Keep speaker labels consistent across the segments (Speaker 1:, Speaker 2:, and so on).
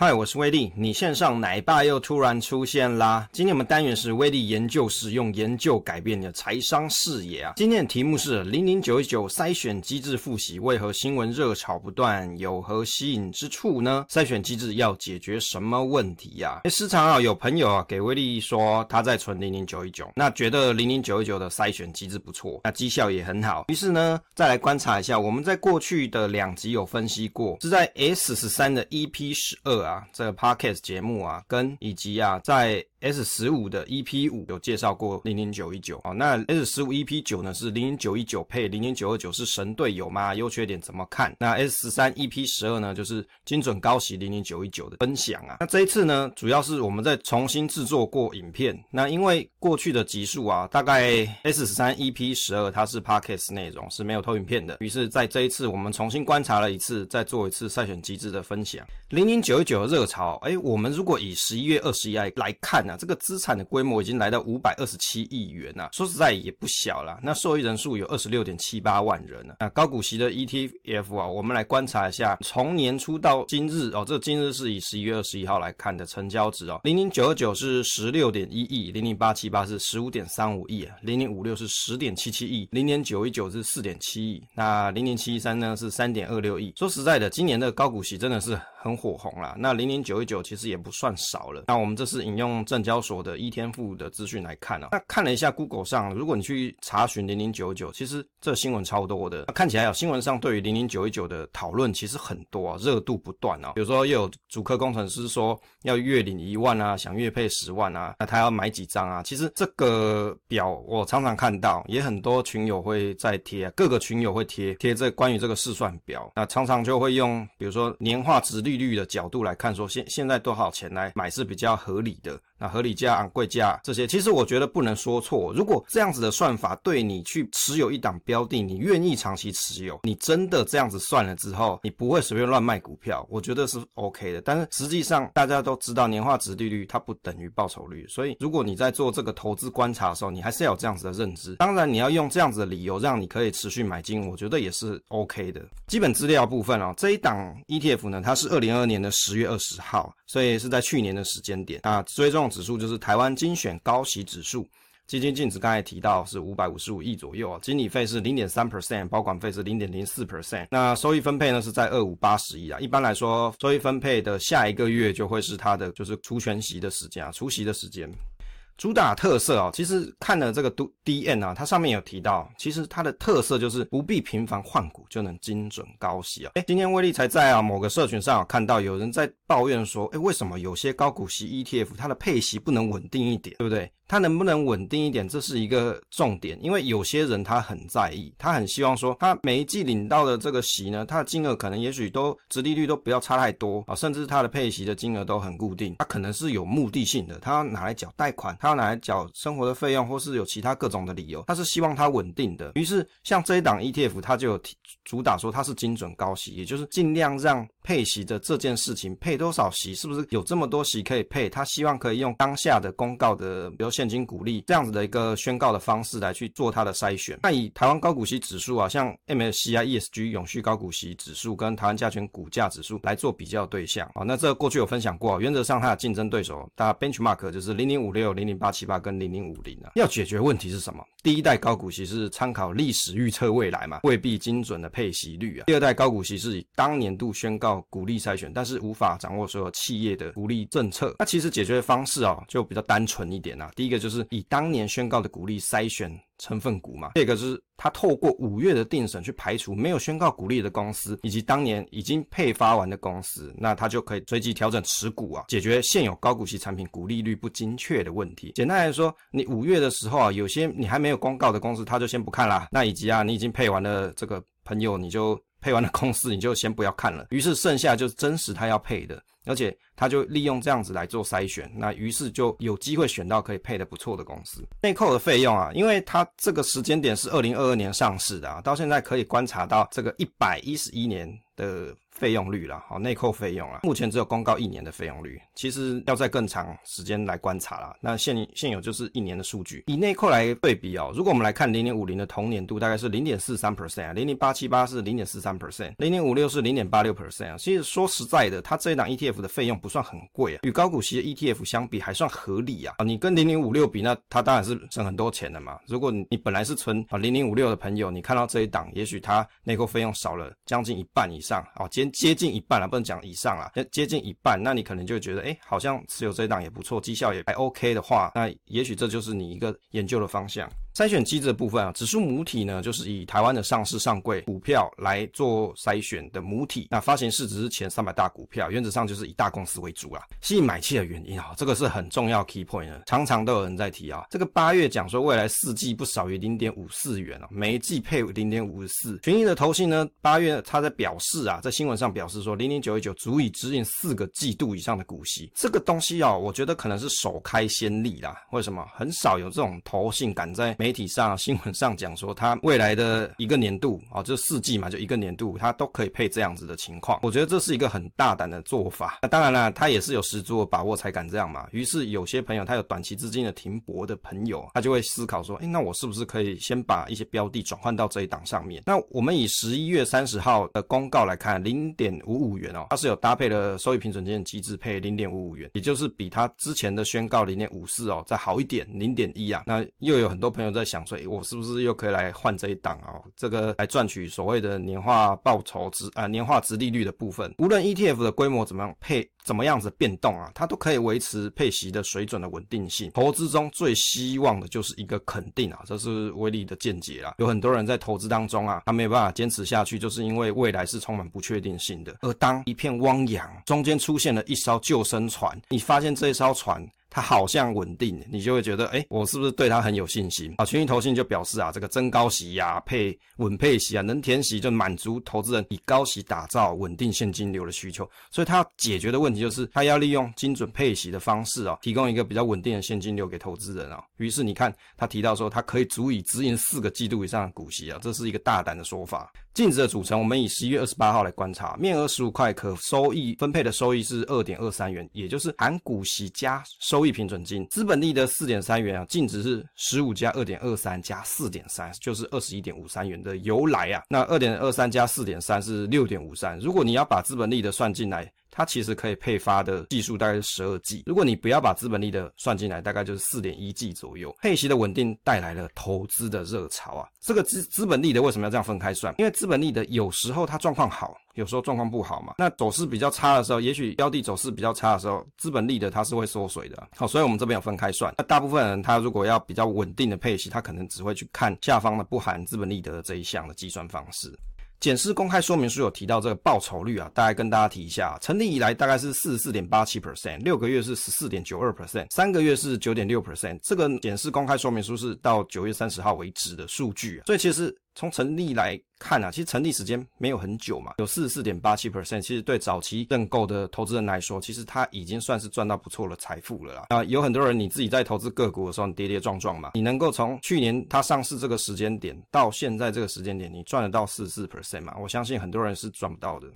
Speaker 1: 嗨，我是威力。你线上奶爸又突然出现啦！今天我们单元是威力研究室，用研究改变你的财商视野啊！今天的题目是零零九一九筛选机制复习，为何新闻热炒不断？有何吸引之处呢？筛选机制要解决什么问题呀、啊？时常啊有朋友啊给威力说他在存零零九一九，那觉得零零九一九的筛选机制不错，那绩效也很好。于是呢，再来观察一下，我们在过去的两集有分析过，是在 S 十三的 EP 十二啊。这个 podcast 节目啊，跟以及啊，在 S 十五的 EP 五有介绍过零零九一九哦。那 S 十五 EP 九呢是零零九一九配零零九二九是神队友吗？优缺点怎么看？那 S 十三 EP 十二呢就是精准高息零零九一九的分享啊。那这一次呢，主要是我们在重新制作过影片。那因为过去的集数啊，大概 S 十三 EP 十二它是 podcast 内容是没有投影片的，于是在这一次我们重新观察了一次，再做一次筛选机制的分享。零零九一九的热潮，哎，我们如果以十一月二十一来来看、啊，这个资产的规模已经来到五百二十七亿元呐、啊，说实在也不小了。那受益人数有二十六点七八万人呢、啊。那高股息的 ETF 啊，我们来观察一下，从年初到今日哦，这、今日是以十一月二十一号来看的成交值哦，零零九二九是十六点一亿，零零八七八是十五点三五亿，零零五六是十点七七亿，零零九一九是四点七亿，那零零七一三呢是三点二六亿。说实在的，今年的高股息真的是。很火红啦，那零零九一九其实也不算少了。那我们这是引用证交所的一天付的资讯来看啊。那看了一下 Google 上，如果你去查询零零九一九，其实这新闻超多的。看起来啊新闻上对于零零九一九的讨论其实很多啊，热度不断啊。比如说又有主科工程师说要月领一万啊，想月配十万啊，那他要买几张啊？其实这个表我常常看到，也很多群友会在贴，各个群友会贴贴这关于这个试算表，那常常就会用比如说年化值利率的角度来看，说现现在多少钱来买是比较合理的。那合理价、昂贵价这些，其实我觉得不能说错。如果这样子的算法对你去持有一档标的，你愿意长期持有，你真的这样子算了之后，你不会随便乱卖股票，我觉得是 OK 的。但是实际上大家都知道，年化值利率它不等于报酬率，所以如果你在做这个投资观察的时候，你还是要有这样子的认知。当然，你要用这样子的理由让你可以持续买进，我觉得也是 OK 的。基本资料部分哦，这一档 ETF 呢，它是二零二二年的十月二十号，所以是在去年的时间点啊，追踪。指数就是台湾精选高息指数，基金净值刚才提到是五百五十五亿左右啊，经理费是零点三 percent，保管费是零点零四 percent，那收益分配呢是在二五八十亿啊。一般来说，收益分配的下一个月就会是它的就是除权息的时间啊，除息的时间。主打特色哦，其实看了这个 DN 啊，它上面有提到，其实它的特色就是不必频繁换股就能精准高息啊。哎，今天威力才在啊某个社群上有看到有人在抱怨说，哎，为什么有些高股息 ETF 它的配息不能稳定一点，对不对？它能不能稳定一点，这是一个重点，因为有些人他很在意，他很希望说，他每一季领到的这个息呢，他的金额可能也许都殖利率都不要差太多啊，甚至他的配息的金额都很固定，他可能是有目的性的，他要拿来缴贷款，他要拿来缴生活的费用，或是有其他各种的理由，他是希望它稳定的。于是像这一档 ETF，它就有主打说它是精准高息，也就是尽量让配息的这件事情配多少息，是不是有这么多息可以配，他希望可以用当下的公告的，比如。现金股利这样子的一个宣告的方式来去做它的筛选。那以台湾高股息指数啊，像 MSCI ESG 永续高股息指数跟台湾加权股价指数来做比较对象啊。那这过去有分享过，原则上它的竞争对手，大家 benchmark 就是零零五六、零零八七八跟零零五零啊。要解决问题是什么？第一代高股息是参考历史预测未来嘛，未必精准的配息率啊。第二代高股息是以当年度宣告股利筛选，但是无法掌握所有企业的股利政策。那其实解决方式啊，就比较单纯一点啊。第一个就是以当年宣告的股利筛选成分股嘛，这个是他透过五月的定审去排除没有宣告股利的公司，以及当年已经配发完的公司，那他就可以随即调整持股啊，解决现有高股息产品股利率不精确的问题。简单来说，你五月的时候啊，有些你还没有公告的公司，他就先不看啦。那以及啊，你已经配完了这个朋友，你就配完了公司，你就先不要看了。于是剩下就是真实他要配的。而且他就利用这样子来做筛选，那于是就有机会选到可以配的不错的公司。内扣的费用啊，因为它这个时间点是二零二二年上市的啊，到现在可以观察到这个一百一十一年的费用率啦，好，内扣费用啊，目前只有公告一年的费用率，其实要在更长时间来观察啦。那现现有就是一年的数据，以内扣来对比哦，如果我们来看零点五零的同年度大概是零点四三 percent，零零八七八是零点四三 percent，零零五六是零点八六 percent 啊。其实说实在的，它这一档 ETF 的费用不算很贵啊，与高股息的 ETF 相比还算合理啊。你跟零零五六比，那它当然是省很多钱的嘛。如果你本来是存啊零零五六的朋友，你看到这一档，也许它内扣费用少了将近一半以上啊，接接近一半了，不能讲以上啊，接近一半，那你可能就觉得，哎，好像持有这一档也不错，绩效也还 OK 的话，那也许这就是你一个研究的方向。筛选机制的部分啊，指数母体呢，就是以台湾的上市上柜股票来做筛选的母体。那发行市值是前三百大股票，原则上就是以大公司为主啦。吸引买气的原因啊，这个是很重要 key point 呢，常常都有人在提啊。这个八月讲说未来四季不少于零点五四元啊，每一季配零点五四。群益的投信呢，八月他在表示啊，在新闻上表示说零零九一九足以指引四个季度以上的股息。这个东西啊，我觉得可能是首开先例啦。为什么？很少有这种投信敢在媒体上、新闻上讲说，它未来的一个年度啊，就四季嘛，就一个年度，它都可以配这样子的情况。我觉得这是一个很大胆的做法。那当然了，他也是有十足的把握才敢这样嘛。于是有些朋友，他有短期资金的停泊的朋友，他就会思考说，哎，那我是不是可以先把一些标的转换到这一档上面？那我们以十一月三十号的公告来看，零点五五元哦，它是有搭配了收益平准金的机制，配零点五五元，也就是比他之前的宣告零点五四哦再好一点，零点一啊。那又有很多朋友在想说，我是不是又可以来换这一档啊？这个来赚取所谓的年化报酬值啊，年化值利率的部分。无论 ETF 的规模怎么样配，怎么样子变动啊，它都可以维持配息的水准的稳定性。投资中最希望的就是一个肯定啊，这是威力的见解啦。有很多人在投资当中啊，他没有办法坚持下去，就是因为未来是充满不确定性的。而当一片汪洋中间出现了一艘救生船，你发现这一艘船。它好像稳定，你就会觉得，哎、我是不是对它很有信心？啊，群益投信就表示啊，这个增高息呀、配稳配息啊，能填息就满足投资人以高息打造稳定现金流的需求。所以它要解决的问题就是，它要利用精准配息的方式啊，提供一个比较稳定的现金流给投资人啊。于是你看，他提到说，它可以足以指引四个季度以上的股息啊，这是一个大胆的说法。净值的组成，我们以十一月二十八号来观察，面额十五块，可收益分配的收益是二点二三元，也就是含股息加收益平准金，资本利得四点三元啊，净值是十五加二点二三加四点三，就是二十一点五三元的由来啊。那二点二三加四点三是六点五三，如果你要把资本利得算进来。它其实可以配发的技术大概是十二季，如果你不要把资本利得算进来，大概就是四点一季左右。配息的稳定带来了投资的热潮啊！这个资资本利得为什么要这样分开算？因为资本利得有时候它状况好，有时候状况不好嘛。那走势比较差的时候，也许标的走势比较差的时候，资本利得它是会缩水的。好，所以我们这边有分开算。那大部分人他如果要比较稳定的配息，他可能只会去看下方的不含资本利得的这一项的计算方式。检视公开说明书有提到这个报酬率啊，大概跟大家提一下，成立以来大概是四十四点八七 percent，六个月是十四点九二 percent，三个月是九点六 percent。这个检视公开说明书是到九月三十号为止的数据啊，所以其实。从成立来看啊，其实成立时间没有很久嘛，有四十四点八七 percent，其实对早期认购的投资人来说，其实他已经算是赚到不错的财富了啦。啊，有很多人你自己在投资个股的时候，跌跌撞撞嘛，你能够从去年它上市这个时间点到现在这个时间点，你赚得到四十四 percent 嘛？我相信很多人是赚不到的。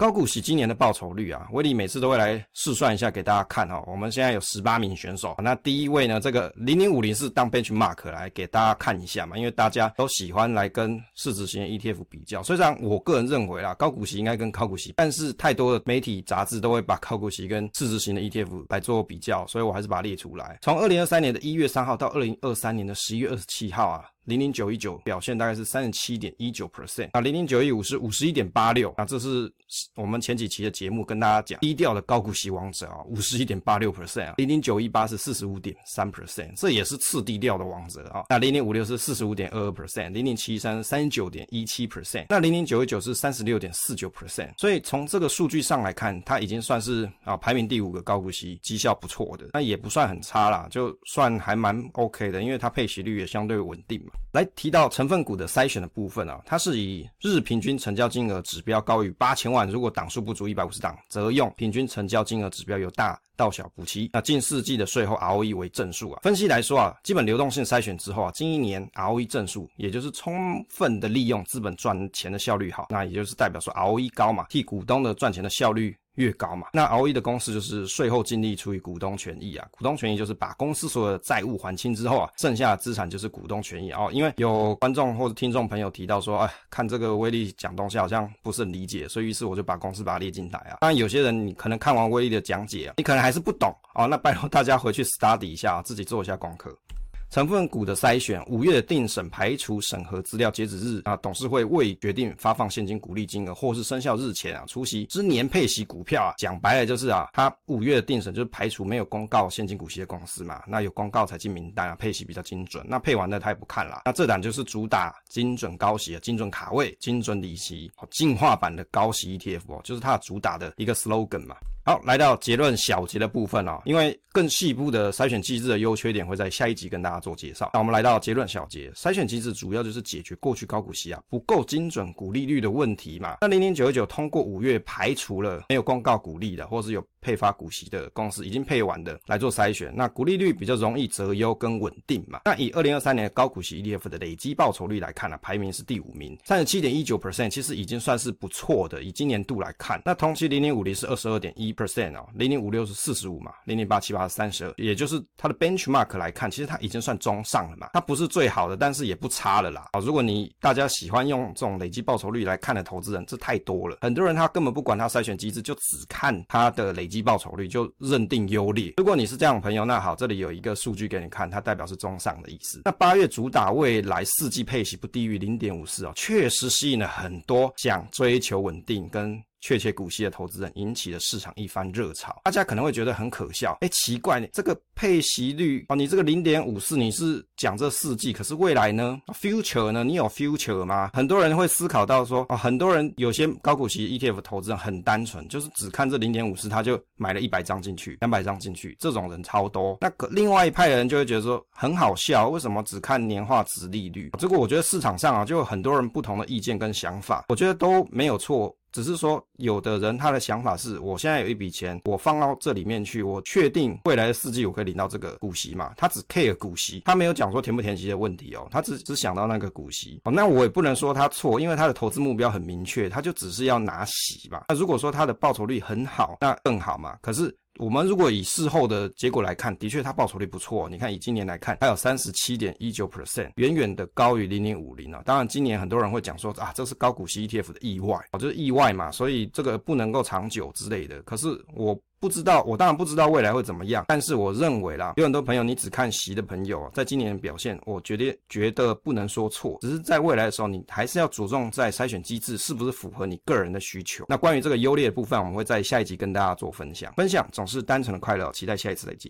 Speaker 1: 高股息今年的报酬率啊，威力每次都会来试算一下给大家看哦。我们现在有十八名选手，那第一位呢，这个零零五零是当 benchmark 来给大家看一下嘛，因为大家都喜欢来跟市值型的 ETF 比较。虽然我个人认为啦，高股息应该跟高股息，但是太多的媒体杂志都会把高股息跟市值型的 ETF 来做比较，所以我还是把它列出来。从二零二三年的一月三号到二零二三年的十一月二十七号啊。零零九一九表现大概是三十七点一九 percent，啊，零零九一五是五十一点八六，啊，这是我们前几期的节目跟大家讲低调的高股息王者啊，五十一点八六 percent 啊，零零九一八是四十五点三 percent，这也是次低调的王者啊，那零零五六是四十五点二二 percent，零零七三三十九点一七 percent，那零零九一九是三十六点四九 percent，所以从这个数据上来看，它已经算是啊排名第五个高股息绩效不错的，那也不算很差啦，就算还蛮 OK 的，因为它配息率也相对稳定嘛。来提到成分股的筛选的部分啊，它是以日平均成交金额指标高于八千万，如果档数不足一百五十档，则用平均成交金额指标由大到小补齐。那近四季的税后 ROE 为正数啊。分析来说啊，基本流动性筛选之后啊，近一年 ROE 正数，也就是充分的利用资本赚钱的效率好，那也就是代表说 ROE 高嘛，替股东的赚钱的效率。越高嘛，那 ROE 的公式就是税后净利除以股东权益啊。股东权益就是把公司所有的债务还清之后啊，剩下的资产就是股东权益哦。因为有观众或者听众朋友提到说，哎，看这个威力讲东西好像不是很理解，所以于是我就把公式把它列进来啊。当然有些人你可能看完威力的讲解啊，你可能还是不懂哦，那拜托大家回去 study 一下，自己做一下功课。成分股的筛选，五月的定审排除审核资料截止日啊，董事会未决定发放现金股利金额或是生效日前啊，出席之年配息股票啊，讲白了就是啊，他五月的定审就是排除没有公告现金股息的公司嘛，那有公告才进名单啊，配息比较精准，那配完了他也不看了，那这档就是主打精准高息啊，精准卡位，精准利息，进化版的高息 ETF 哦，就是它主打的一个 slogan 嘛。好，来到结论小结的部分哦，因为更细部的筛选机制的优缺点会在下一集跟大家做介绍。那我们来到结论小结，筛选机制主要就是解决过去高股息啊不够精准股利率的问题嘛。那零零九九通过五月排除了没有公告股利的，或是有配发股息的公司已经配完的来做筛选，那股利率比较容易择优跟稳定嘛。那以二零二三年高股息 ETF 的累积报酬率来看呢、排名是第五名，三十七点一九 percent，其实已经算是不错的。以今年度来看，那同期零零五零是二十二点一 percent 哦，零零五六是四十五嘛，零零八七八是三十二，也就是它的 benchmark 来看，其实它已经算中上了嘛。它不是最好的，但是也不差了啦。啊，如果你大家喜欢用这种累积报酬率来看的投资人，这太多了。很多人他根本不管他筛选机制，就只看他的累积报酬率就认定优劣。如果你是这样的朋友，那好，这里有一个数据给你看，它代表是中上的意思。那八月主打未来四季配息不低于零点五四哦，确实吸引了很多想追求稳定跟。确切股息的投资人引起了市场一番热潮，大家可能会觉得很可笑，哎，奇怪，这个配息率哦，你这个零点五四，你是讲这四季，可是未来呢？future 呢？你有 future 吗？很多人会思考到说，哦，很多人有些高股息 ETF 投资人很单纯，就是只看这零点五四，他就买了一百张进去，两百张进去，这种人超多。那个另外一派的人就会觉得说很好笑，为什么只看年化殖利率？这个我觉得市场上啊，就有很多人不同的意见跟想法，我觉得都没有错。只是说，有的人他的想法是，我现在有一笔钱，我放到这里面去，我确定未来的四季我可以领到这个股息嘛？他只 care 股息，他没有讲说填不填息的问题哦，他只只想到那个股息哦。那我也不能说他错，因为他的投资目标很明确，他就只是要拿息嘛。那如果说他的报酬率很好，那更好嘛。可是。我们如果以事后的结果来看，的确它报酬率不错。你看以今年来看，它有三十七点一九 percent，远远的高于零零五零啊。当然，今年很多人会讲说啊，这是高股息 ETF 的意外啊，就是意外嘛，所以这个不能够长久之类的。可是我。不知道，我当然不知道未来会怎么样，但是我认为啦，有很多朋友你只看席的朋友啊，在今年的表现，我觉得觉得不能说错，只是在未来的时候，你还是要着重在筛选机制是不是符合你个人的需求。那关于这个优劣的部分，我们会在下一集跟大家做分享。分享总是单纯的快乐，期待下一次再见。